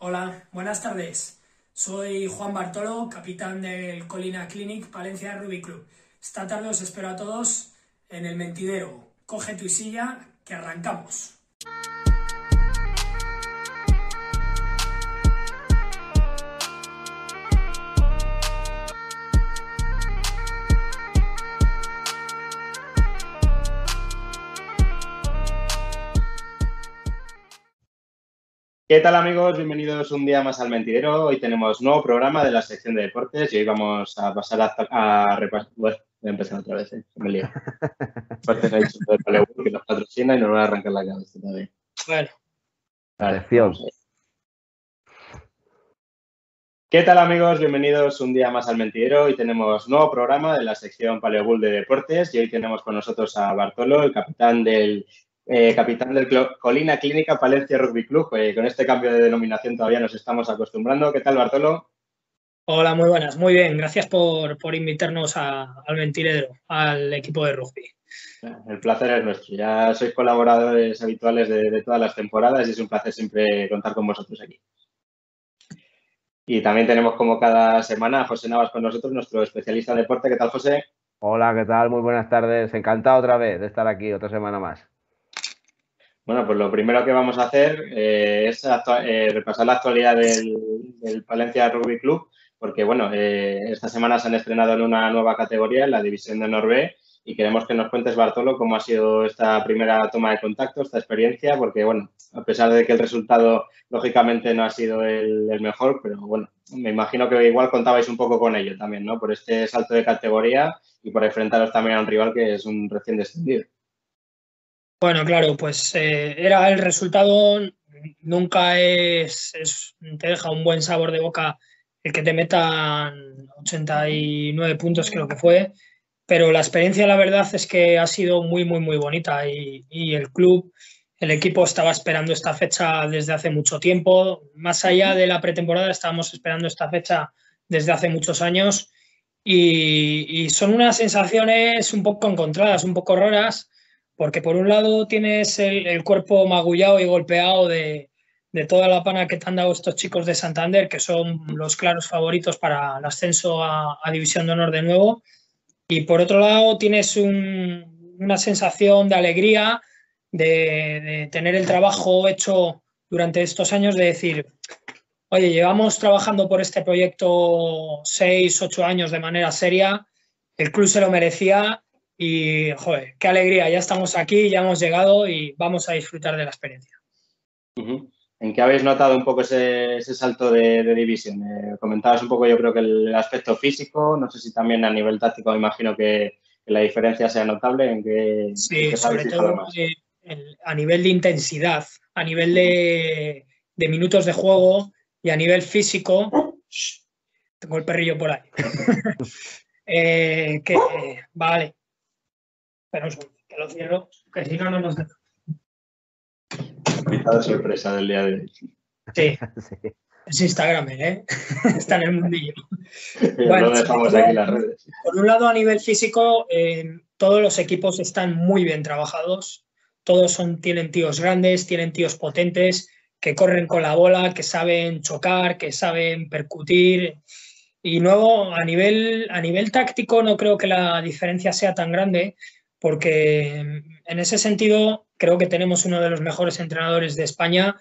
Hola, buenas tardes. Soy Juan Bartolo, capitán del Colina Clinic Palencia Rugby Club. Esta tarde os espero a todos en el mentidero. Coge tu silla, que arrancamos. ¿Qué tal amigos? Bienvenidos un día más al Mentidero. Hoy tenemos nuevo programa de la sección de deportes y hoy vamos a pasar a, repasar. Bueno, voy a empezar otra vez, ¿eh? me lío. Deportes ha dicho de que nos patrocina y nos va a arrancar la cabeza también. Bueno. Vale, ¿Qué tal amigos? Bienvenidos un día más al Mentidero. Hoy tenemos nuevo programa de la sección Paleobull de Deportes y hoy tenemos con nosotros a Bartolo, el capitán del eh, capitán del Colina Clínica Palencia Rugby Club. Eh, con este cambio de denominación todavía nos estamos acostumbrando. ¿Qué tal, Bartolo? Hola, muy buenas, muy bien. Gracias por, invitarnos al Mentiredero, al equipo de rugby. El placer es nuestro. Ya sois colaboradores habituales de, todas las temporadas y es un placer siempre contar con vosotros aquí. Y también tenemos como cada semana a José Navas con nosotros, nuestro especialista en deporte. ¿Qué tal, José? Hola, ¿qué tal? Muy buenas tardes. Encantado otra vez de estar aquí otra semana más. Bueno, pues lo primero que vamos a hacer eh, es eh, repasar la actualidad del, Palencia Rugby Club, porque bueno, eh, esta semana se han estrenado en una nueva categoría, en la división de Norbe, y queremos que nos cuentes, Bartolo, cómo ha sido esta primera toma de contacto, esta experiencia, porque bueno, a pesar de que el resultado lógicamente no ha sido el mejor, pero bueno, me imagino que igual contabais un poco con ello también, ¿no? Por este salto de categoría y por enfrentaros también a un rival que es un recién descendido. Bueno, claro, pues eh, era el resultado, nunca es, te deja un buen sabor de boca el que te metan 89 puntos, creo que fue, pero la experiencia, la verdad, es que ha sido muy, muy, muy bonita y, el club, el equipo estaba esperando esta fecha desde hace mucho tiempo, más allá de la pretemporada, estábamos esperando esta fecha desde hace muchos años y son unas sensaciones un poco encontradas, un poco raras porque por un lado tienes el, cuerpo magullado y golpeado de, toda la pana que te han dado estos chicos de Santander, que son los claros favoritos para el ascenso a, División de Honor de nuevo. Y por otro lado tienes una sensación de alegría, de, tener el trabajo hecho durante estos años, de decir, oye, llevamos trabajando por este proyecto seis, ocho años de manera seria, el club se lo merecía y, joder, qué alegría, ya estamos aquí, ya hemos llegado y vamos a disfrutar de la experiencia. ¿En qué habéis notado un poco ese, salto de, división? Eh, comentabas un poco, yo creo que el aspecto físico, no sé si también a nivel táctico, me imagino que, la diferencia sea notable. ¿En qué, sí, sobre todo a nivel de intensidad, a nivel de, minutos de juego y a nivel físico. tengo el perrillo por ahí. Eh, que, vale, pero que lo cierro, que si no, no nos deja. de sorpresa del día de hoy. Sí. Es Instagram, ¿eh? Está en el mundillo. bueno, dejamos aquí las redes. Por un lado, a nivel físico, eh, todos los equipos están muy bien trabajados. Todos son, tienen tíos grandes, tienen tíos potentes, que corren con la bola, que saben chocar, que saben percutir. Y luego, a nivel, a nivel táctico, no creo que la diferencia sea tan grande, porque en ese sentido creo que tenemos uno de los mejores entrenadores de España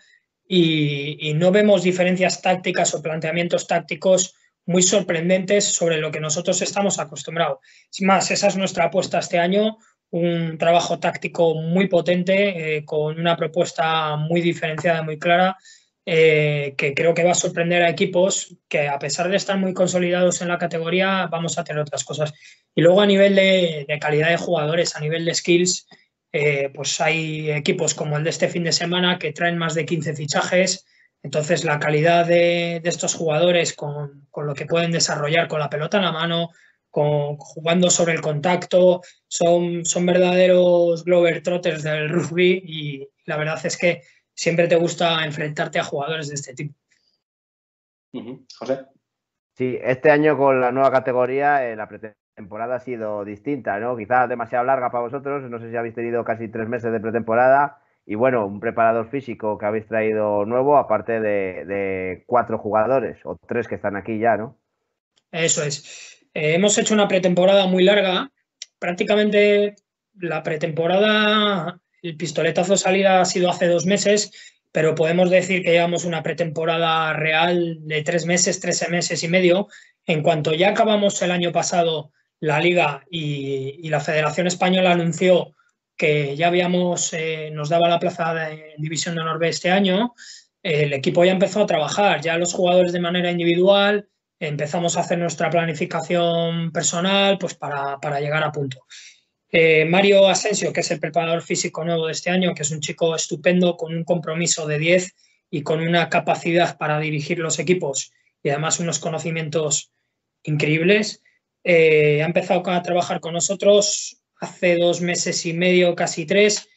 y, no vemos diferencias tácticas o planteamientos tácticos muy sorprendentes sobre lo que nosotros estamos acostumbrados. Sin más, esa es nuestra apuesta este año, un trabajo táctico muy potente, eh, con una propuesta muy diferenciada, muy clara, eh, que creo que va a sorprender a equipos que a pesar de estar muy consolidados en la categoría, vamos a tener otras cosas. Y luego a nivel de, calidad de jugadores, a nivel de skills, eh, pues hay equipos como el de este fin de semana que traen más de 15 fichajes. Entonces la calidad de, estos jugadores con, lo que pueden desarrollar con la pelota en la mano, con, jugando sobre el contacto, son, son verdaderos Glover Trotters del rugby y la verdad es que siempre te gusta enfrentarte a jugadores de este tipo. José. Sí, este año con la nueva categoría, eh, la pretemporada ha sido distinta, ¿no? Quizás demasiado larga para vosotros, no sé si habéis tenido casi tres meses de pretemporada, y bueno, un preparador físico que habéis traído nuevo, aparte de, cuatro jugadores o tres que están aquí ya, ¿no? Eso es. Eh, hemos hecho una pretemporada muy larga. Prácticamente la pretemporada, el pistoletazo de salida ha sido hace dos meses, pero podemos decir que llevamos una pretemporada real de tres meses, trece meses y medio. En cuanto ya acabamos el año pasado la liga y, la Federación Española anunció que ya habíamos, eh, nos daba la plaza de División de Honor este año, el equipo ya empezó a trabajar, ya los jugadores de manera individual empezamos a hacer nuestra planificación personal pues para, llegar a punto. Eh, Mario Asensio, que es el preparador físico nuevo de este año, que es un chico estupendo con un compromiso de 10 y con una capacidad para dirigir los equipos y además unos conocimientos increíbles. Eh, ha empezado a trabajar con nosotros hace dos meses y medio, casi tres,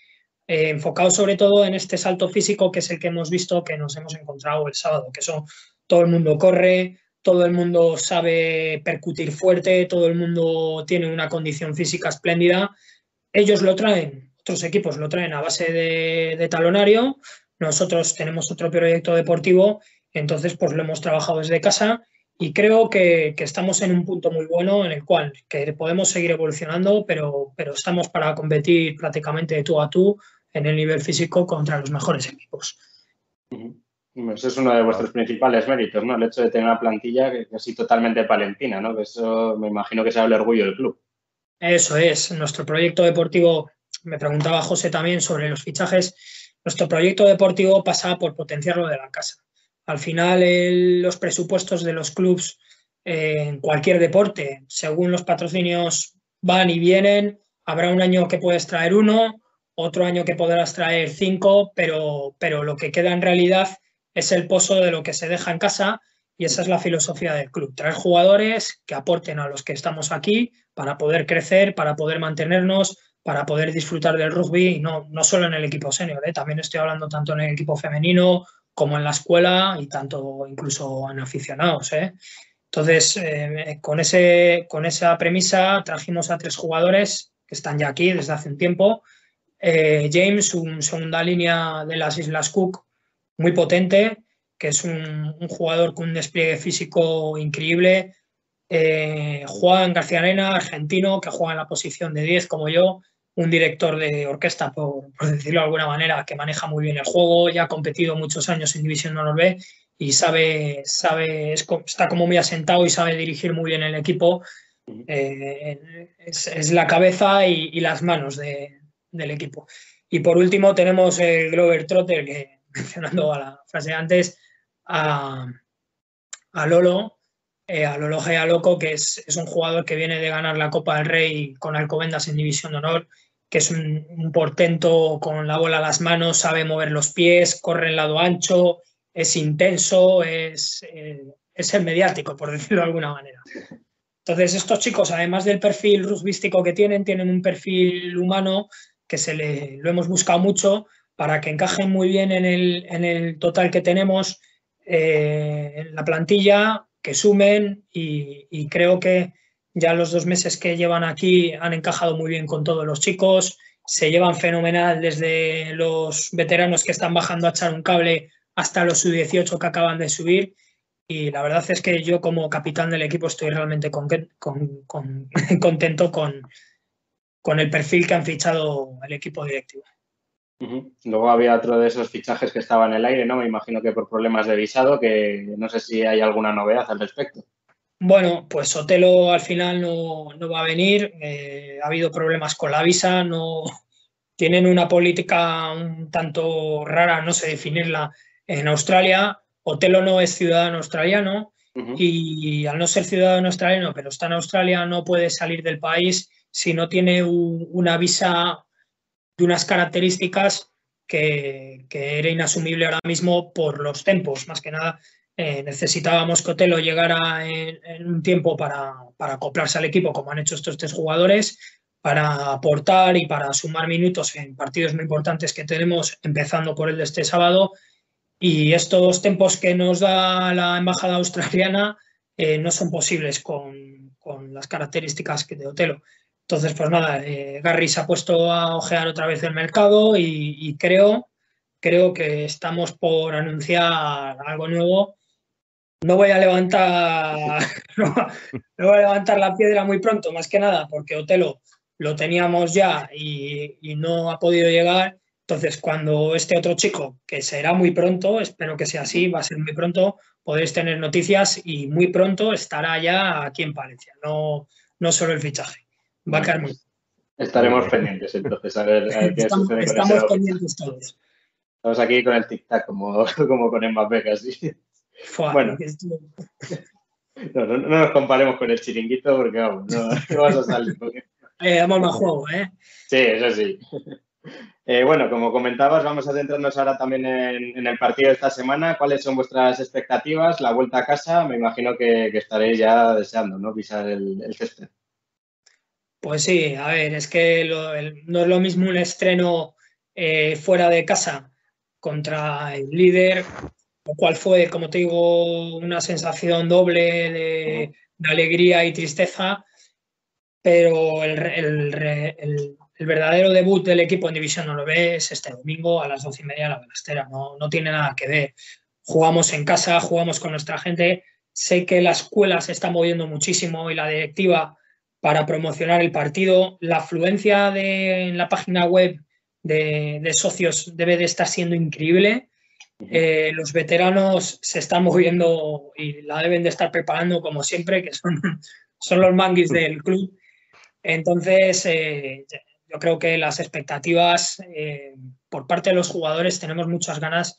eh, enfocado sobre todo en este salto físico que es el que hemos visto que nos hemos encontrado el sábado, que eso todo el mundo corre, todo el mundo sabe percutir fuerte, todo el mundo tiene una condición física espléndida. Ellos lo traen, otros equipos lo traen a base de, talonario, nosotros tenemos otro proyecto deportivo, entonces pues lo hemos trabajado desde casa y creo que, estamos en un punto muy bueno en el cual que podemos seguir evolucionando, pero, pero estamos para competir prácticamente de tú a tú en el nivel físico contra los mejores equipos. Ese es uno de vuestros principales méritos, ¿no? El hecho de tener una plantilla así totalmente palentina, ¿no? eso me imagino que sea el orgullo del club. Eso es. Nuestro proyecto deportivo, me preguntaba José también sobre los fichajes, nuestro proyecto deportivo pasa por potenciarlo de la casa. Al final, los presupuestos de los clubes eh, en cualquier deporte, según los patrocinios van y vienen, habrá un año que puedes traer uno, otro año que podrás traer cinco, pero, pero lo que queda en realidad es el pozo de lo que se deja en casa y esa es la filosofía del club. Traer jugadores que aporten a los que estamos aquí para poder crecer, para poder mantenernos, para poder disfrutar del rugby y no, no solo en el equipo senior, ¿eh? también estoy hablando tanto en el equipo femenino como en la escuela y tanto incluso en aficionados. ¿eh? Entonces, eh, con, ese, con esa premisa trajimos a tres jugadores que están ya aquí desde hace un tiempo. James, un segunda línea de las Islas Cook, muy potente, que es un, jugador con un despliegue físico increíble. Juan García Arena, argentino, que juega en la posición de 10 como yo, un director de orquesta, por, decirlo de alguna manera, que maneja muy bien el juego, ya ha competido muchos años en División Honor B y sabe, sabe está como muy asentado y sabe dirigir muy bien el equipo. Eh, es, la cabeza y, las manos del equipo. Y por último tenemos el Glover Trotter, que mencionando a la frase antes, a, a Lolo, eh, a Lolo Gea Loco, que es, es, un jugador que viene de ganar la Copa del Rey con Alcobendas en División de Honor que es un, portento con la bola a las manos, sabe mover los pies, corre el lado ancho, es intenso, es, eh, es el mediático, por decirlo de alguna manera. Entonces, estos chicos, además del perfil rugbístico que tienen, tienen un perfil humano que se le, lo hemos buscado mucho para que encajen muy bien en el, total que tenemos eh, en la plantilla, que sumen y creo que ya los dos meses que llevan aquí han encajado muy bien con todos los chicos, se llevan fenomenal desde los veteranos que están bajando a echar un cable hasta los sub-18 que acaban de subir. Y la verdad es que yo como capitán del equipo estoy realmente contento con, con el perfil que han fichado el equipo directivo. Luego había otro de esos fichajes que estaba en el aire, ¿no? Me imagino que por problemas de visado, que no sé si hay alguna novedad al respecto. Bueno, pues Sotelo al final no, va a venir. Eh, ha habido problemas con la visa, no tienen una política un tanto rara, no sé definirla, en Australia. Otelo no es ciudadano australiano y al no ser ciudadano australiano, pero está en Australia, no puede salir del país si no tiene una visa de unas características que, que, era inasumible ahora mismo por los tiempos, más que nada eh, necesitábamos que Otelo llegara en, un tiempo para, acoplarse al equipo, como han hecho estos tres jugadores, para aportar y para sumar minutos en partidos muy importantes que tenemos, empezando por el de este sábado. Y estos tiempos que nos da la embajada australiana eh, no son posibles con, las características de Otelo. Entonces, pues nada, eh, se ha puesto a ojear otra vez el mercado y creo creo que estamos por anunciar algo nuevo. No voy a levantar, no, voy a levantar la piedra muy pronto, más que nada, porque Otelo lo teníamos ya y, no ha podido llegar. Entonces, cuando este otro chico, que será muy pronto, espero que sea así, va a ser muy pronto, podéis tener noticias y muy pronto estará ya aquí en Palencia, no, no solo el fichaje. Va a caer muy Estaremos pendientes entonces a ver, qué estamos, sucede con estamos ese pendientes todos. Estamos aquí con el tic-tac como, como con Mbappé casi. Fua, Bueno. No, no, no nos comparemos con el chiringuito porque vamos, no, no vas a salir. porque- eh, damos más juego, ¿eh? Sí, eso sí. Eh, bueno, como comentabas, vamos a centrarnos ahora también en, en el partido de esta semana. ¿Cuáles son vuestras expectativas? La vuelta a casa, me imagino que, que estaréis ya deseando, ¿no? Pisar el, el césped. Pues sí, a ver, es que no es lo mismo un estreno eh, fuera de casa contra el líder, lo cual fue, como te digo, una sensación doble de, de alegría y tristeza, pero el, verdadero debut del equipo en División no lo es este domingo a las doce y media en la Balastera, no, no tiene nada que ver. Jugamos en casa, jugamos con nuestra gente, sé que la escuela se está moviendo muchísimo y la directiva para promocionar el partido. La afluencia de, en la página web de, de socios debe de estar siendo increíble. Eh, los veteranos se están moviendo y la deben de estar preparando como siempre, que son, son los manguis del club. Entonces, eh, yo creo que las expectativas eh, por parte de los jugadores tenemos muchas ganas.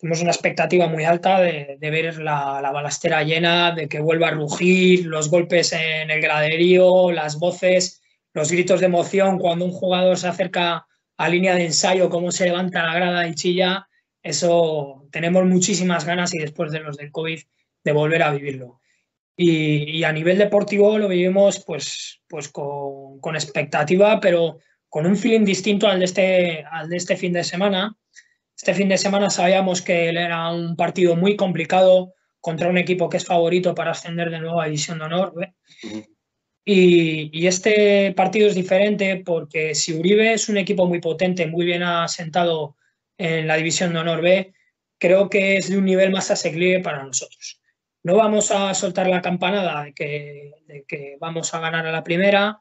Tenemos una expectativa muy alta de, de ver la, la balastera llena, de que vuelva a rugir, los golpes en el graderío, las voces, los gritos de emoción cuando un jugador se acerca a línea de ensayo, cómo se levanta la grada y chilla. Eso tenemos muchísimas ganas y después de los del COVID de volver a vivirlo. Y, y a nivel deportivo lo vivimos pues, pues con, con expectativa, pero con un feeling distinto al de, este, al de este fin de semana. Este fin de semana sabíamos que era un partido muy complicado contra un equipo que es favorito para ascender de nuevo a División de Honor. Y, y este partido es diferente porque si Uribe es un equipo muy potente, muy bien asentado en la División de Honor B, creo que es de un nivel más asequible para nosotros. No vamos a soltar la campanada de que, de que vamos a ganar a la primera,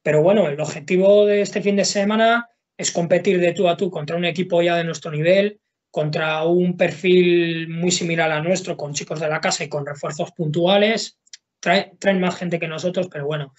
pero bueno, el objetivo de este fin de semana es competir de tú a tú contra un equipo ya de nuestro nivel, contra un perfil muy similar a nuestro, con chicos de la casa y con refuerzos puntuales. Trae- traen más gente que nosotros, pero bueno.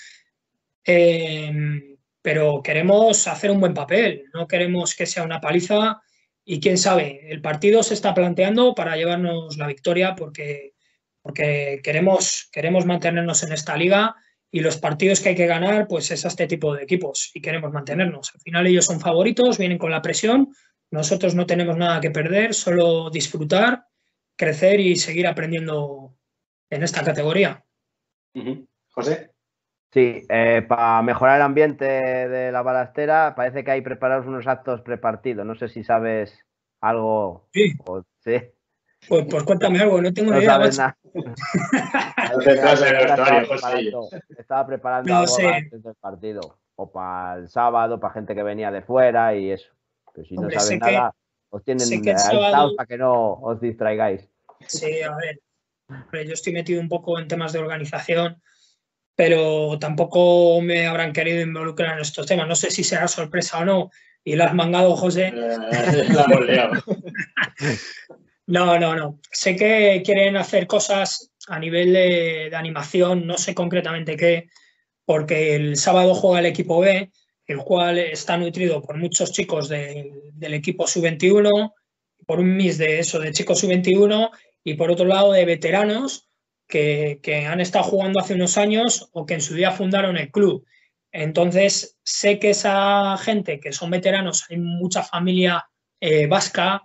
Eh, pero queremos hacer un buen papel, no queremos que sea una paliza y quién sabe, el partido se está planteando para llevarnos la victoria porque, porque queremos, queremos mantenernos en esta liga y los partidos que hay que ganar, pues es a este tipo de equipos y queremos mantenernos. Al final ellos son favoritos, vienen con la presión, nosotros no tenemos nada que perder, solo disfrutar, crecer y seguir aprendiendo en esta categoría. José. Sí, para mejorar el ambiente de la balastera, parece que hay preparados unos actos prepartidos. No sé si sabes algo. Sí. o- sí. Pues, pues cuéntame algo, no tengo No ni idea. sabes nada. Detrás del Estaba vestuario, José. preparando- Estaba preparando No algo sé. antes del partido. O para el sábado, para gente que venía de fuera y eso. Pero si Hombre, no sabes que- nada, os tienen aislados sábado- para que no os distraigáis. Sí, a ver, hombre, yo estoy metido un poco en temas de organización, pero tampoco me habrán querido involucrar en estos temas. No sé si será sorpresa o no, y lo has mangado, José. Eh, la hemos liado. No, no, no. Sé que quieren hacer cosas a nivel de, animación, no sé concretamente qué, porque el sábado juega el equipo B, el cual está nutrido por muchos chicos del equipo sub-21, por un mix de eso, de chicos sub-21, y por otro lado de veteranos que, que han estado jugando hace unos años o que en su día fundaron el club. Entonces, sé que esa gente que son veteranos, hay mucha familia eh, vasca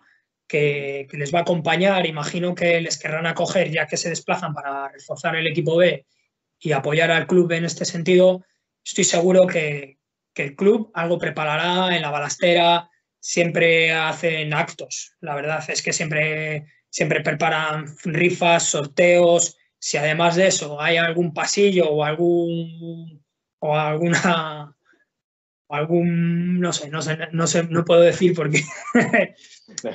que, les va a acompañar, imagino que les querrán acoger ya que se desplazan para reforzar el equipo B y apoyar al club en este sentido. Estoy seguro que, que el club algo preparará en la balastera, siempre hacen actos. La verdad es que siempre, siempre preparan rifas, sorteos. Si además de eso hay algún pasillo o algún o alguna algún, no sé, no sé, no sé, no puedo decir porque,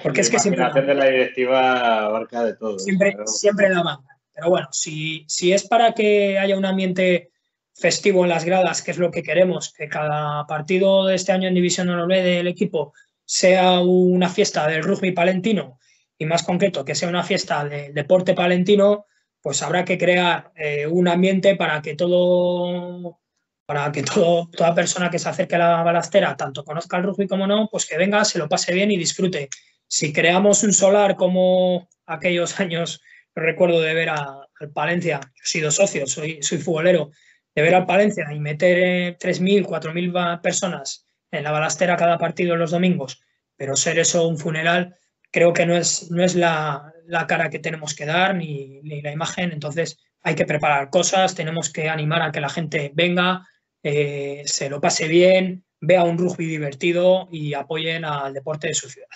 porque es que siempre... de la directiva abarca de todo. Siempre, siempre la manga. Pero bueno, si, si es para que haya un ambiente festivo en las gradas, que es lo que queremos, que cada partido de este año en División Honor del equipo sea una fiesta del rugby palentino y más concreto que sea una fiesta del deporte palentino, pues habrá que crear eh, un ambiente para que todo para que todo, toda persona que se acerque a la balastera, tanto conozca el rugby como no, pues que venga, se lo pase bien y disfrute. Si creamos un solar como aquellos años, recuerdo de ver al Palencia, yo he sido socio, soy, soy futbolero, de ver al Palencia y meter 3.000, eh, 4.000 personas en la balastera cada partido los domingos, pero ser eso un funeral, creo que no es, no es la, cara que tenemos que dar ni, la imagen. Entonces hay que preparar cosas, tenemos que animar a que la gente venga, eh, se lo pase bien, vea un rugby divertido y apoyen al deporte de su ciudad.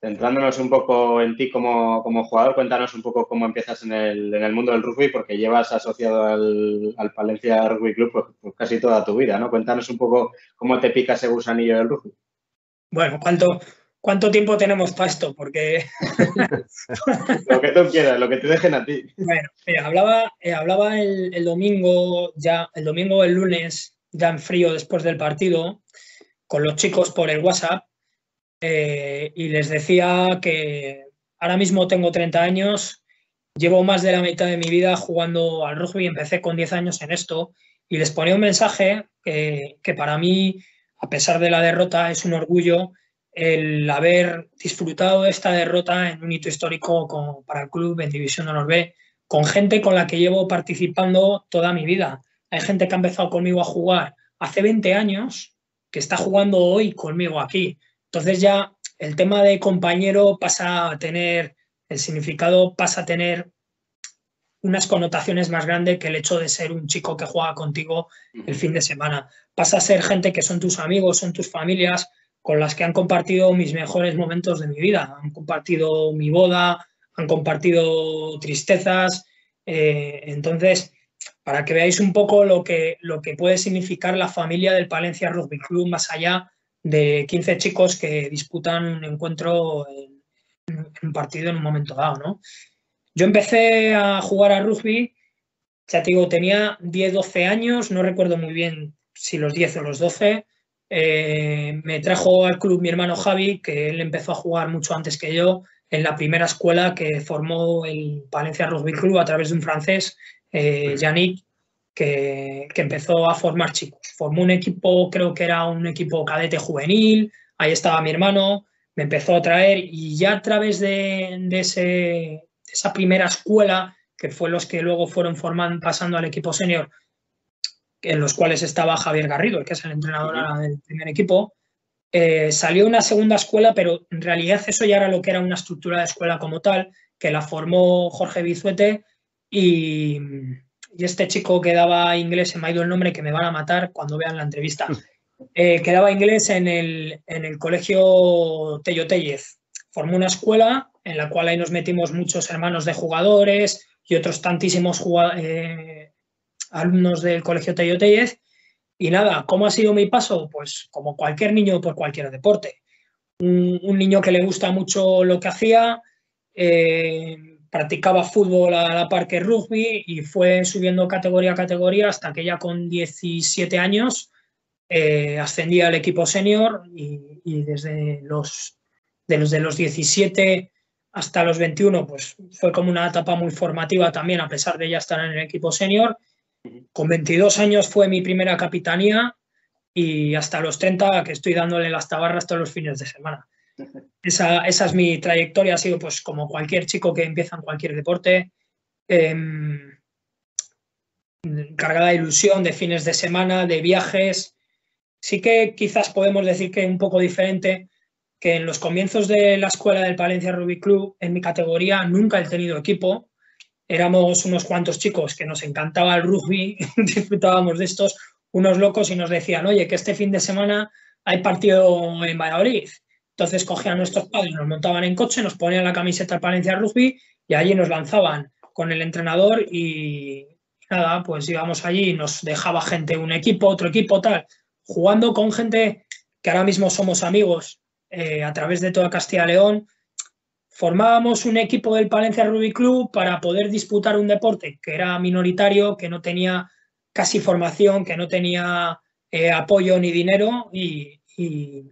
Centrándonos un poco en ti como, jugador, cuéntanos un poco cómo empiezas en el, mundo del rugby, porque llevas asociado al, Palencia Rugby Club pues, pues, casi toda tu vida, ¿no? Cuéntanos un poco cómo te pica ese gusanillo del rugby. Bueno, ¿cuánto, cuánto tiempo tenemos para esto? Porque... lo que tú quieras, lo que te dejen a ti. Bueno, hablaba, eh, hablaba el, el, domingo, ya, el domingo o el lunes, ya en frío después del partido, con los chicos por el WhatsApp, eh, y les decía que ahora mismo tengo 30 años, llevo más de la mitad de mi vida jugando al rugby, empecé con 10 años en esto y les ponía un mensaje que, para mí, a pesar de la derrota, es un orgullo el haber disfrutado de esta derrota en un hito histórico para el club en División Honor B, con gente con la que llevo participando toda mi vida. Hay gente que ha empezado conmigo a jugar hace 20 años, que está jugando hoy conmigo aquí. Entonces ya el tema de compañero pasa a tener, el significado pasa a tener unas connotaciones más grandes que el hecho de ser un chico que juega contigo el fin de semana. Pasa a ser gente que son tus amigos, son tus familias, con las que han compartido mis mejores momentos de mi vida. Han compartido mi boda, han compartido tristezas. Eh, entonces, para que veáis un poco lo que, lo que puede significar la familia del Palencia Rugby Club más allá de 15 chicos que disputan un encuentro en, un partido en un momento dado, ¿no? Yo empecé a jugar a rugby, ya te digo, tenía 10, 12 años, no recuerdo muy bien si los 10 o los 12. Eh, me trajo al club mi hermano Javi, que él empezó a jugar mucho antes que yo, en la primera escuela que formó el Valencia Rugby Club a través de un francés, eh, Yannick, que, empezó a formar chicos. Formó un equipo, creo que era un equipo cadete juvenil, ahí estaba mi hermano, me empezó a traer y ya a través de, ese, esa primera escuela, que fue los que luego fueron formando, pasando al equipo senior, en los cuales estaba Javier Garrido, que es el entrenador del primer equipo, eh, salió una segunda escuela, pero en realidad eso ya era lo que era una estructura de escuela como tal, que la formó Jorge Bizuete y, y este chico que daba inglés, se me ha ido el nombre, que me van a matar cuando vean la entrevista, eh, que daba inglés en el, en el colegio Tello Tellez. Formó una escuela en la cual ahí nos metimos muchos hermanos de jugadores y otros tantísimos eh, alumnos del colegio Tello Tellez. Y nada, ¿cómo ha sido mi paso? Pues como cualquier niño por cualquier deporte. Un, niño que le gusta mucho lo que hacía, eh, practicaba fútbol a la par que rugby y fue subiendo categoría a categoría hasta que ya con 17 años eh, ascendía al equipo senior y, desde los, de los de los 17 hasta los 21 pues fue como una etapa muy formativa también a pesar de ya estar en el equipo senior. Con 22 años fue mi primera capitanía y hasta los 30 que estoy dándole las tabarras todos los fines de semana. Esa, es mi trayectoria, ha sido pues como cualquier chico que empieza en cualquier deporte, em, cargada de ilusión, de fines de semana, de viajes. Sí que quizás podemos decir que un poco diferente, que en los comienzos de la escuela del Palencia Rugby Club, en mi categoría, nunca he tenido equipo. Éramos unos cuantos chicos que nos encantaba el rugby, disfrutábamos de estos, unos locos y nos decían, oye, que este fin de semana hay partido en Valladolid. Entonces cogían a nuestros padres, nos montaban en coche, nos ponían la camiseta al Palencia Rugby y allí nos lanzaban con el entrenador y nada, pues íbamos allí y nos dejaba gente, un equipo, otro equipo, tal, jugando con gente que ahora mismo somos amigos eh, a través de toda Castilla y León. Formábamos un equipo del Palencia Rugby Club para poder disputar un deporte que era minoritario, que no tenía casi formación, que no tenía eh, apoyo ni dinero y,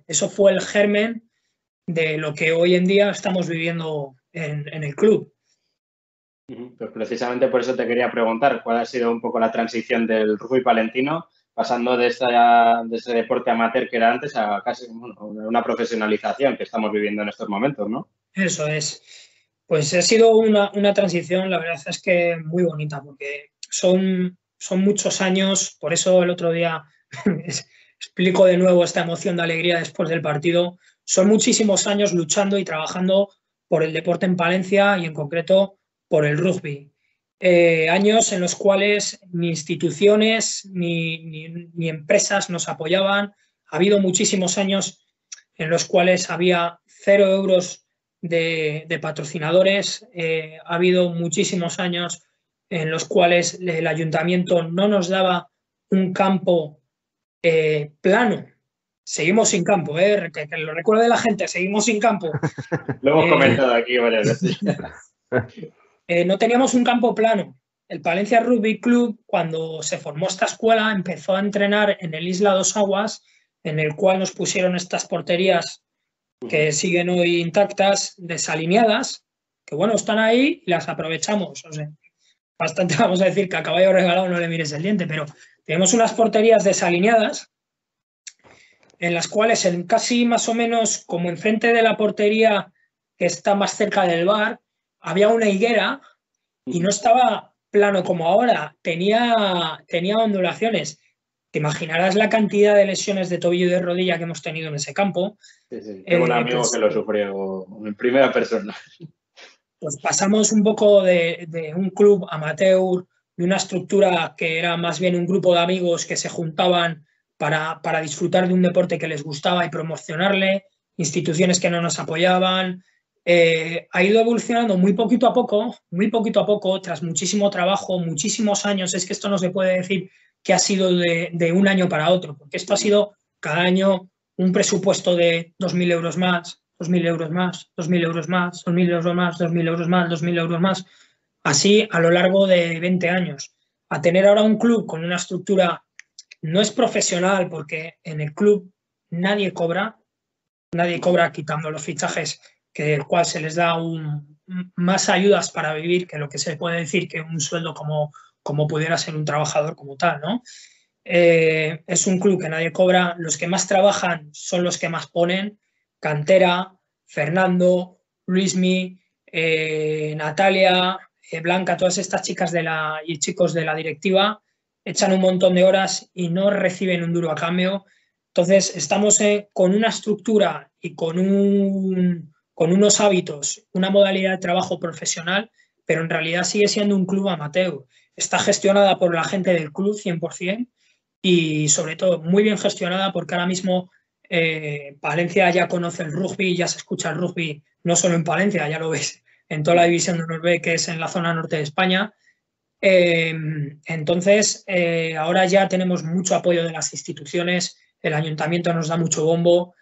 eso fue el germen de lo que hoy en día estamos viviendo en, el club. Pues precisamente por eso te quería preguntar cuál ha sido un poco la transición del rugby palentino, pasando de, de ese deporte amateur que era antes a casi una profesionalización que estamos viviendo en estos momentos, ¿no? Eso es. Pues ha sido una, una transición, la verdad es que muy bonita, porque son, son muchos años, por eso el otro día explico de nuevo esta emoción de alegría después del partido. Son muchísimos años luchando y trabajando por el deporte en Palencia y en concreto por el rugby. Eh, años en los cuales ni instituciones ni, ni, empresas nos apoyaban. Ha habido muchísimos años en los cuales había cero euros de, patrocinadores. Eh, ha habido muchísimos años en los cuales el ayuntamiento no nos daba un campo eh, plano. Seguimos sin campo, ¿eh? que, lo recuerde la gente, seguimos sin campo. lo hemos eh, comentado aquí varias veces. No teníamos un campo plano. El Palencia Rugby Club, cuando se formó esta escuela, empezó a entrenar en el Isla Dos Aguas, en el cual nos pusieron estas porterías que siguen hoy intactas, desalineadas, que bueno, están ahí y las aprovechamos. O sea, bastante vamos a decir que a caballo regalado no le mires el diente, pero tenemos unas porterías desalineadas en las cuales en casi más o menos como enfrente de la portería que está más cerca del bar, había una higuera y no estaba plano como ahora, tenía, tenía ondulaciones. Te imaginarás la cantidad de lesiones de tobillo y de rodilla que hemos tenido en ese campo. Sí, sí. Tengo un eh, amigo pues que lo sufrió en primera persona pues pasamos un poco de, un club amateur, de una estructura que era más bien un grupo de amigos que se juntaban para, disfrutar de un deporte que les gustaba y promocionarle, instituciones que no nos apoyaban. Eh, ha ido evolucionando muy poquito a poco, muy poquito a poco, tras muchísimo trabajo, muchísimos años. Es que esto no se puede decir que ha sido de, de un año para otro, porque esto ha sido cada año un presupuesto de 2.000 euros más, 2.000 euros más, 2.000 euros más, 2.000 euros más, 2.000 euros más, 2.000 euros más, así a lo largo de 20 años. A tener ahora un club con una estructura, no es profesional porque en el club nadie cobra, nadie cobra quitando los fichajes, que el cual se les da más ayudas para vivir que lo que se puede decir que un sueldo como, como pudiera ser un trabajador como tal, ¿no? Eh, es un club que nadie cobra, los que más trabajan son los que más ponen, Cantera, Fernando, Luismi, eh, Natalia, eh, Blanca, todas estas chicas de la, y chicos de la directiva echan un montón de horas y no reciben un duro a cambio. Entonces, estamos con una estructura y con, un, con unos hábitos, una modalidad de trabajo profesional, pero en realidad sigue siendo un club amateur. Está gestionada por la gente del club 100% y sobre todo muy bien gestionada porque ahora mismo eh, Palencia ya conoce el rugby, ya se escucha el rugby, no solo en Palencia, ya lo ves en toda la división de Norbe, que es en la zona norte de España. Eh, entonces, eh, ahora ya tenemos mucho apoyo de las instituciones, el ayuntamiento nos da mucho bombo,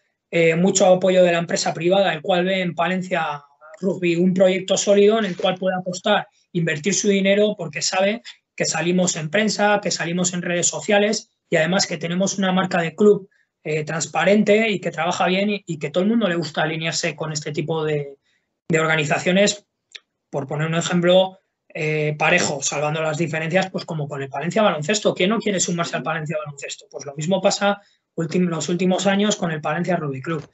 mucho apoyo de la empresa privada, el cual ve en Palencia Rugby un proyecto sólido en el cual puede apostar, invertir su dinero porque sabe que salimos en prensa, que salimos en redes sociales y además que tenemos una marca de club eh, transparente y que trabaja bien y, que todo el mundo le gusta alinearse con este tipo de, organizaciones, por poner un ejemplo eh, parejo, salvando las diferencias, pues como con el Palencia Baloncesto. ¿Quién no quiere sumarse al Palencia Baloncesto? Pues lo mismo pasa los últimos años con el Palencia Rugby Club.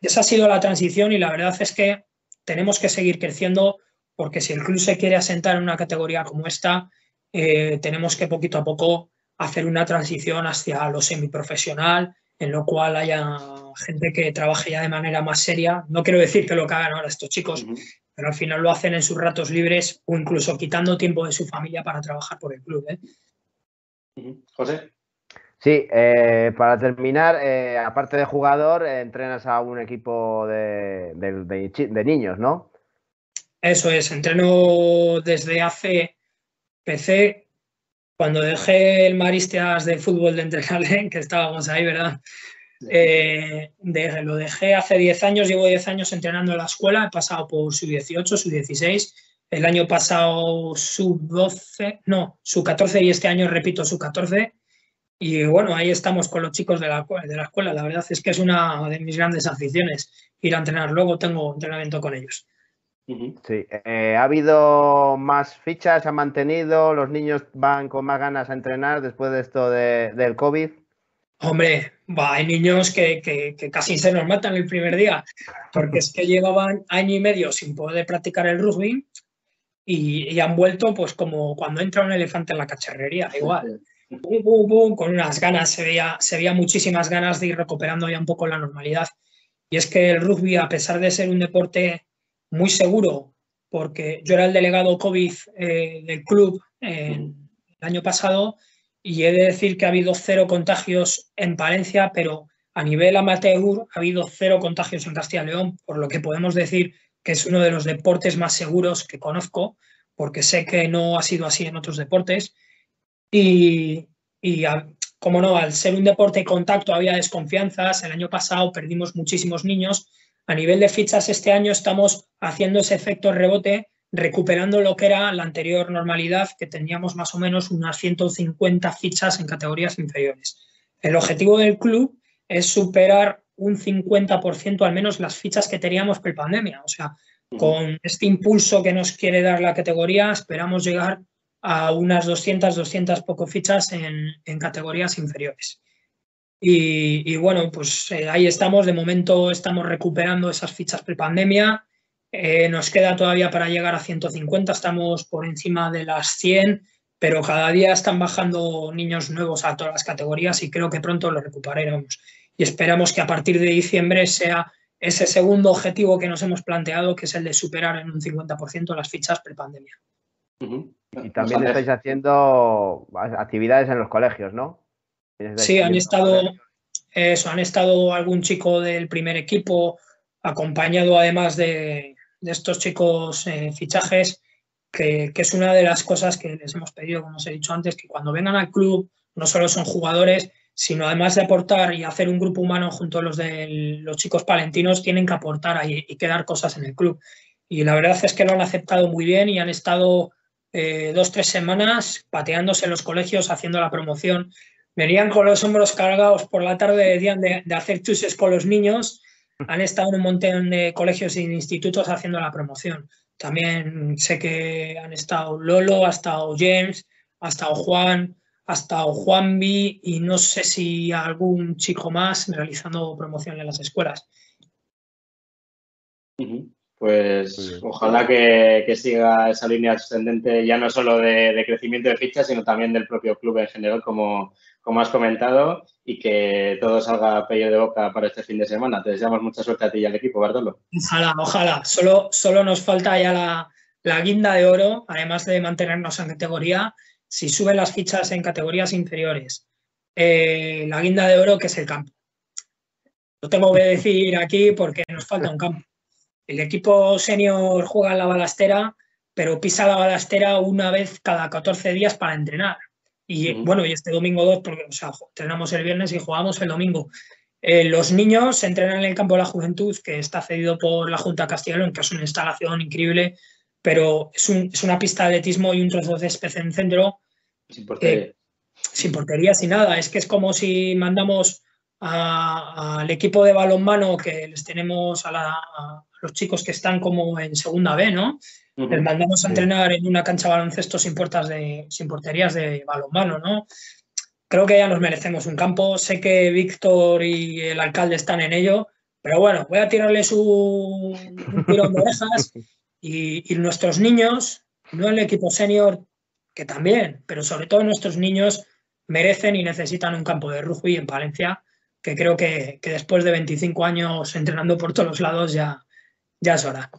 Esa ha sido la transición y la verdad es que tenemos que seguir creciendo porque si el club se quiere asentar en una categoría como esta, eh, tenemos que poquito a poco hacer una transición hacia lo semiprofesional en lo cual haya gente que trabaje ya de manera más seria. No quiero decir que lo que hagan ahora estos chicos, pero al final lo hacen en sus ratos libres o incluso quitando tiempo de su familia para trabajar por el club. ¿eh? José. Sí, eh, para terminar, eh, aparte de jugador, entrenas a un equipo de, de, niños, ¿no? Eso es, entreno desde hace, PC cuando dejé el Maristias de fútbol de entrenarle, que estábamos ahí, ¿verdad? Eh, lo dejé hace 10 años, llevo 10 años entrenando en la escuela, he pasado por su 18, su 16, el año pasado su 12, no, su 14 y este año repito su 14. Y bueno, ahí estamos con los chicos de la, de la escuela. La verdad es que es una de mis grandes aficiones ir a entrenar. Luego tengo entrenamiento con ellos. Sí, eh, ¿ha habido más fichas? ¿Se ha mantenido? ¿Los niños van con más ganas a entrenar después de esto del COVID? Hombre, hay niños que, casi se nos matan el primer día, porque es que llevaban año y medio sin poder practicar el rugby y, han vuelto pues como cuando entra un elefante en la cacharrería, igual. con unas ganas, se veía, se veía muchísimas ganas de ir recuperando ya un poco la normalidad. Y es que el rugby, a pesar de ser un deporte muy seguro, porque yo era el delegado COVID eh, del club el año pasado, y he de decir que ha habido cero contagios en Palencia, pero a nivel amateur ha habido cero contagios en Castilla y León, por lo que podemos decir que es uno de los deportes más seguros que conozco, porque sé que no ha sido así en otros deportes. Y, como no, al ser un deporte de contacto había desconfianzas. El año pasado perdimos muchísimos niños. A nivel de fichas, este año estamos haciendo ese efecto rebote recuperando lo que era la anterior normalidad, que teníamos más o menos unas 150 fichas en categorías inferiores. El objetivo del club es superar un 50% al menos las fichas que teníamos pre-pandemia. O sea, con este impulso que nos quiere dar la categoría, esperamos llegar a unas 200, 200 poco fichas en, categorías inferiores. Y, bueno, pues eh, ahí estamos. De momento estamos recuperando esas fichas pre-pandemia eh, nos queda todavía para llegar a 150, estamos por encima de las 100, pero cada día están bajando niños nuevos a todas las categorías y creo que pronto lo recuperaremos. Y esperamos que a partir de diciembre sea ese segundo objetivo que nos hemos planteado, que es el de superar en un 50% las fichas prepandemia. Y también estáis haciendo actividades en los colegios, ¿no? Sí, han estado, eso, han estado algún chico del primer equipo acompañado además de, de estos chicos eh, fichajes, que, es una de las cosas que les hemos pedido, como os he dicho antes, que cuando vengan al club no solo son jugadores, sino además de aportar y hacer un grupo humano junto a los de los chicos palentinos, tienen que aportar ahí y quedar cosas en el club. Y la verdad es que lo han aceptado muy bien y han estado eh, dos, tres semanas pateándose en los colegios, haciendo la promoción. Venían con los hombros cargados por la tarde, decían de, de hacer chuses con los niños han estado en un montón de colegios e institutos haciendo la promoción. También sé que han estado Lolo, ha estado James, ha estado Juan, ha estado Juanvi y no sé si algún chico más realizando promoción en las escuelas. Pues ojalá que, siga esa línea ascendente ya no solo de, crecimiento de fichas, sino también del propio club en general, como, como has comentado, y que todo salga pello de boca para este fin de semana. Te deseamos mucha suerte a ti y al equipo, Bartolo. Ojalá, ojalá. Solo, solo nos falta ya la, guinda de oro, además de mantenernos en categoría, si suben las fichas en categorías inferiores. Eh, la guinda de oro, que es el campo. Lo tengo que decir aquí porque nos falta un campo. El equipo senior juega en la balastera, pero pisa la balastera una vez cada 14 días para entrenar. Y bueno, y este domingo 2, porque o sea, entrenamos el viernes y jugamos el domingo. Eh, los niños entrenan en el campo de la juventud, que está cedido por la Junta Castellón, que es una instalación increíble, pero es, un, es una pista de atletismo y un trozo de especie en centro. Sin portería. sin portería, sin nada. Es que es como si mandamos al equipo de balonmano que les tenemos a, a, los chicos que están como en segunda B, ¿no? Les mandamos a entrenar en una cancha de baloncesto sin puertas de, sin porterías de balonmano, ¿no? Creo que ya nos merecemos un campo. Sé que Víctor y el alcalde están en ello, pero bueno, voy a tirarles un, un tirón de orejas y, y nuestros niños, no el equipo senior, que también, pero sobre todo nuestros niños merecen y necesitan un campo de rugby en Palencia, que creo que, que después de 25 años entrenando por todos los lados ya, ya es hora.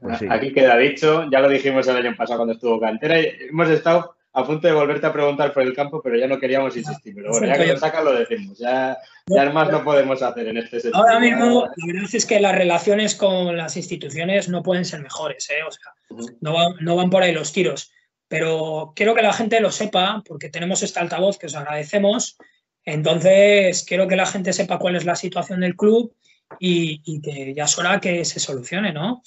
Pues Aquí queda dicho, ya lo dijimos el año pasado cuando estuvo Cantera, hemos estado a punto de volverte a preguntar por el campo, pero ya no queríamos insistir. Pero bueno, ya que lo sacas lo decimos, ya, ya más no podemos hacer en este sentido. Ahora mismo, la verdad es que las relaciones con las instituciones no pueden ser mejores, ¿eh? o sea, no, van, no van por ahí los tiros. pero quiero que la gente lo sepa porque tenemos este altavoz que os agradecemos. Entonces, quiero que la gente sepa cuál es la situación del club y, que ya es hora que se solucione, ¿no?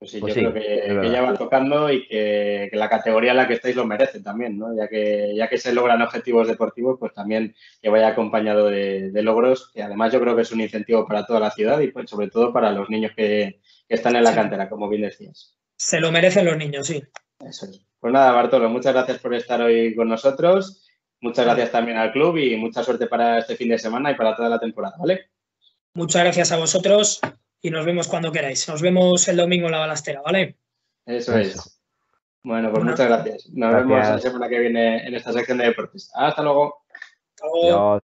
Pues sí, pues yo creo que, ya va tocando y que, la categoría en la que estáis lo merece también, ¿no? Ya que, ya que se logran objetivos deportivos, pues también que vaya acompañado de, logros, que además yo creo que es un incentivo para toda la ciudad y pues sobre todo para los niños que, están en la cantera, como bien decías. Se lo merecen los niños, sí. Eso es. Pues nada, Bartolo, muchas gracias por estar hoy con nosotros. Muchas gracias también al club y mucha suerte para este fin de semana y para toda la temporada, ¿vale? Muchas gracias a vosotros y nos vemos cuando queráis. Nos vemos el domingo en la balastera, ¿vale? Eso, es. Bueno, pues muchas gracias. Nos vemos la semana que viene en esta sección de deportes. Hasta luego. Hasta luego.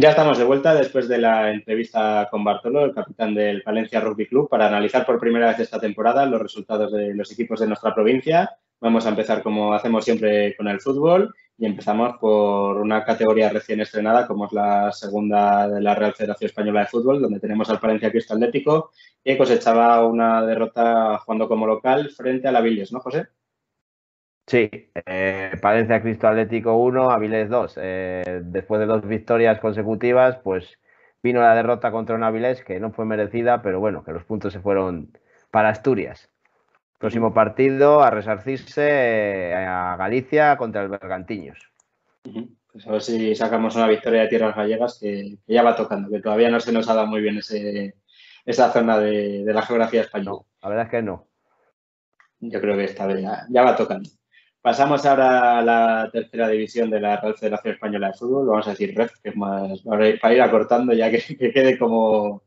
Ya estamos de vuelta después de la entrevista con Bartolo, el capitán del Valencia Rugby Club, para analizar por primera vez esta temporada los resultados de los equipos de nuestra provincia. Vamos a empezar como hacemos siempre con el fútbol y empezamos por una categoría recién estrenada como es la segunda de la Real Federación Española de Fútbol, donde tenemos al Palencia Cristo Atlético que cosechaba una derrota jugando como local frente a la Villes, ¿no, José? Sí, eh, Palencia Cristo Atlético 1, Avilés 2. Eh, después de dos victorias consecutivas, pues vino la derrota contra un Avilés que no fue merecida, pero bueno, que los puntos se fueron para Asturias. Próximo partido a resarcirse eh, a Galicia contra el Bergantiños. Pues a ver si sacamos una victoria de tierras gallegas que, ya va tocando, que todavía no se nos ha dado muy bien ese, esa zona de, la geografía española. la verdad es que no. Yo creo que esta vez ya va tocando. Pasamos ahora a la tercera división de la Real Federación Española de Fútbol, vamos a decir REF, que es más para ir acortando ya que, quede como,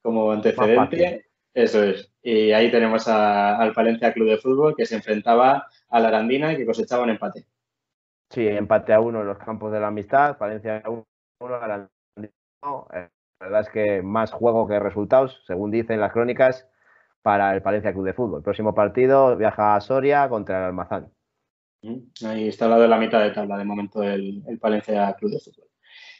como antecedente. Eso es. Y ahí tenemos al Palencia Club de Fútbol que se enfrentaba a la Arandina y que cosechaba un empate. Sí, empate a uno en los campos de la amistad, Palencia a uno, Arandina. Eh, la verdad es que más juego que resultados, según dicen las crónicas, para el Palencia Club de Fútbol. El próximo partido viaja a Soria contra el Almazán. Ahí está al lado de la mitad de tabla de momento el, Palencia Club de Fútbol.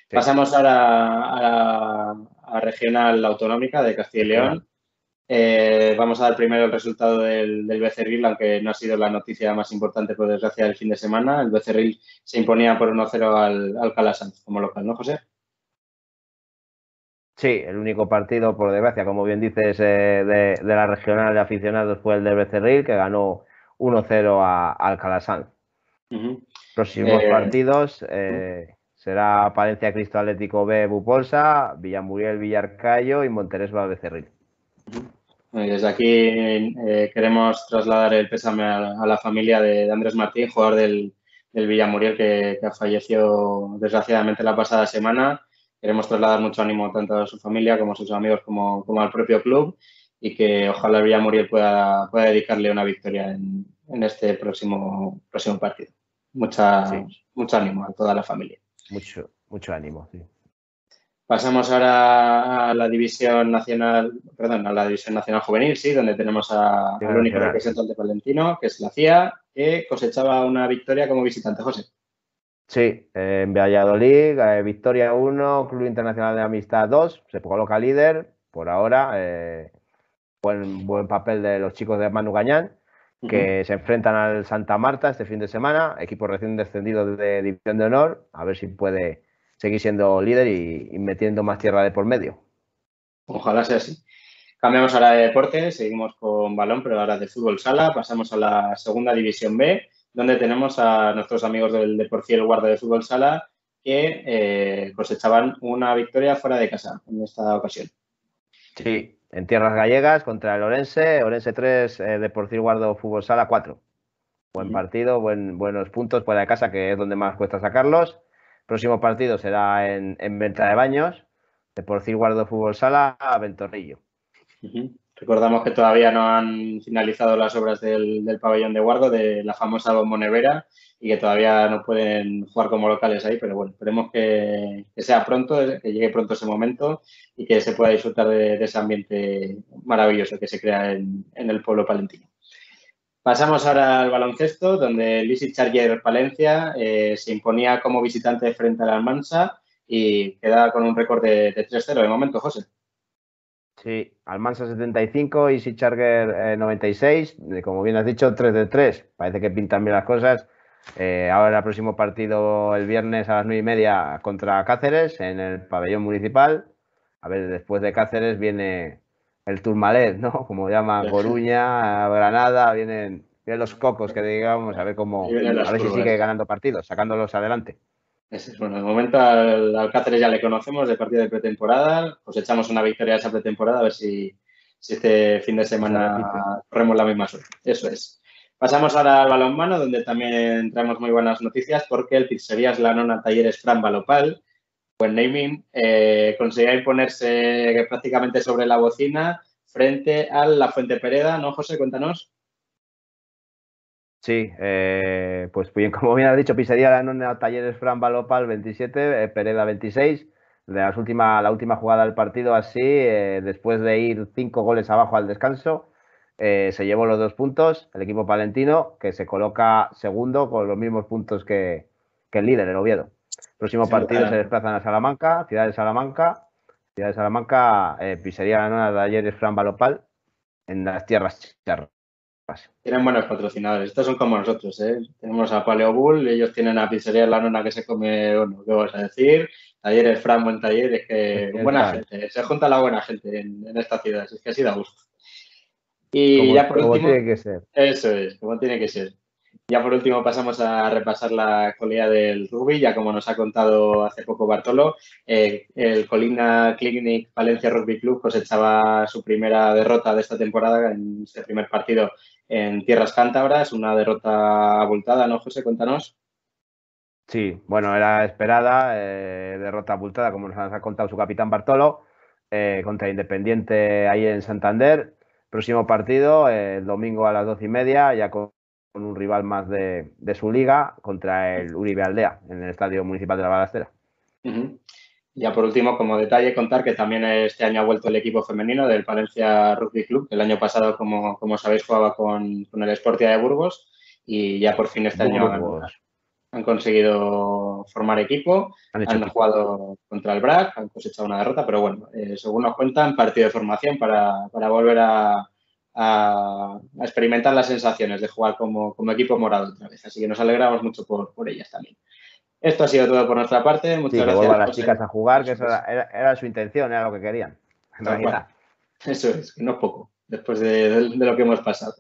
Pasamos ahora a, la regional autonómica de Castilla y León. Eh, vamos a dar primero el resultado del, del, Becerril, aunque no ha sido la noticia más importante por desgracia del fin de semana. El Becerril se imponía por 1-0 al, al Calasanz como local, ¿no, José? Sí, el único partido, por desgracia, como bien dices, eh, de, la regional de aficionados fue el del Becerril, que ganó 1-0 al Calasanz. Próximos eh, partidos eh, será Palencia Cristo Atlético B Bupolsa, Villamuriel Villarcayo y Monteres Becerril. Desde aquí eh, queremos trasladar el pésame a, la familia de, Andrés Martín, jugador del, del Villamuriel que, que, falleció desgraciadamente la pasada semana. Queremos trasladar mucho ánimo tanto a su familia como a sus amigos como, como al propio club y que ojalá el Villamuriel pueda, pueda dedicarle una victoria en, en este próximo, próximo partido. Mucha, Mucho ánimo a toda la familia. Mucho, mucho ánimo, sí. Pasamos ahora a la división nacional, perdón, a la división nacional juvenil, sí, donde tenemos a, al único representante valentino, que es la CIA, que cosechaba una victoria como visitante, José. Sí, en Valladolid, eh, victoria 1, Club Internacional de Amistad 2, se coloca líder por ahora. Eh, buen, buen papel de los chicos de Manu Gañán que se enfrentan al Santa Marta este fin de semana, equipo recién descendido de División de Honor, a ver si puede seguir siendo líder y, metiendo más tierra de por medio. Ojalá sea así. Cambiamos ahora de deporte, seguimos con balón, pero ahora de fútbol sala, pasamos a la segunda división B, donde tenemos a nuestros amigos del Deportivo Guarda de Fútbol Sala que eh, cosechaban una victoria fuera de casa en esta ocasión. Sí, en tierras gallegas contra el Orense, Orense 3, eh, Deportivo Guardo Fútbol Sala 4. Buen partido, buen, buenos puntos fuera de casa, que es donde más cuesta sacarlos. Próximo partido será en, Venta de Baños, Deportivo Guardo Fútbol Sala a Ventorrillo. Recordamos que todavía no han finalizado las obras del, pabellón de guardo, de la famosa Bombonevera, y que todavía no pueden jugar como locales ahí, pero bueno, esperemos que, sea pronto, que llegue pronto ese momento y que se pueda disfrutar de, ese ambiente maravilloso que se crea en, el pueblo palentino. Pasamos ahora al baloncesto, donde Lisi Charger Palencia eh, se imponía como visitante frente a la Almansa y queda con un récord de, de 3-0 de momento, José. Sí, Almansa 75 y Charger 96. Como bien has dicho, 3 de 3. Parece que pintan bien las cosas. Eh, ahora el próximo partido el viernes a las 9 y media contra Cáceres en el pabellón municipal. A ver, después de Cáceres viene el Turmalet, ¿no? Como llaman Coruña, Granada, vienen, vienen los cocos que digamos, a ver cómo, a ver si sigue ganando partidos, sacándolos adelante. bueno, de momento al, al, Cáceres ya le conocemos de partido de pretemporada, pues echamos una victoria a esa pretemporada a ver si, si este fin de semana corremos la misma suerte. Eso es. Pasamos ahora al balonmano, donde también traemos muy buenas noticias porque el Pizzerías La Nona Talleres Fran Balopal, buen naming, eh, conseguía imponerse prácticamente sobre la bocina frente a la Fuente Pereda, ¿no, José? Cuéntanos. Sí, eh, pues bien, como bien has dicho, Pizzería La Nona Talleres Fran Balopal 27, eh, Pereda 26. De las última, la última jugada del partido así, después de ir cinco goles abajo al descanso, eh, se llevó los dos puntos, el equipo palentino, que se coloca segundo con los mismos puntos que, el líder, el Oviedo. Próximo partido se desplazan a Salamanca, Ciudad de Salamanca, Ciudad de Salamanca, eh, pisería la nona de ayer es Fran Balopal, en las tierras charras. Tienen buenos patrocinadores, estos son como nosotros, ¿eh? Tenemos a Paleo Bull, ellos tienen a Pizzería La Nona que se come, bueno, ¿qué vas a decir? Talleres Fran, buen taller, es que buena gente, se junta la buena gente en, en esta ciudad, es que así da gusto. Y ya por último, tiene que ser. Eso es, como tiene que ser. Ya por último pasamos a repasar la actualidad del rugby, ya como nos ha contado hace poco Bartolo, eh, el Colina Clinic Valencia Rugby Club cosechaba su primera derrota de esta temporada en este primer partido en Tierras Cántabras, una derrota abultada, ¿no, José? Cuéntanos. Sí, bueno, era esperada, eh, derrota abultada, como nos ha contado su capitán Bartolo, eh, contra Independiente ahí en Santander. Próximo partido, el domingo a las doce y media, ya con, un rival más de, su liga contra el Uribe Aldea en el Estadio Municipal de la Balastera. Ya por último, como detalle, contar que también este año ha vuelto el equipo femenino del Palencia Rugby Club. El año pasado, como, como sabéis, jugaba con, el Sportia de Burgos y ya por fin este año han conseguido formar equipo, han, jugado contra el BRAC, han cosechado una derrota, pero bueno, eh, según nos cuentan, partido de formación para, volver a, experimentar las sensaciones de jugar como, equipo morado otra vez. Así que nos alegramos mucho por, ellas también. Esto ha sido todo por nuestra parte. Muchas gracias. a las chicas a jugar, que eso era, su intención, era lo que querían. Eso es, que no es poco, después de, lo que hemos pasado.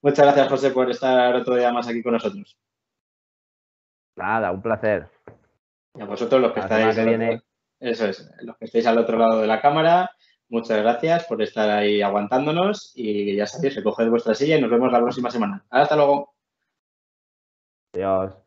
Muchas gracias, José, por estar otro día más aquí con nosotros. Nada, un placer. Y a vosotros los que estáis. eso es, los que estáis al otro lado de la cámara, muchas gracias por estar ahí aguantándonos y ya sabéis, recoged vuestra silla y nos vemos la próxima semana. Hasta luego. Adiós.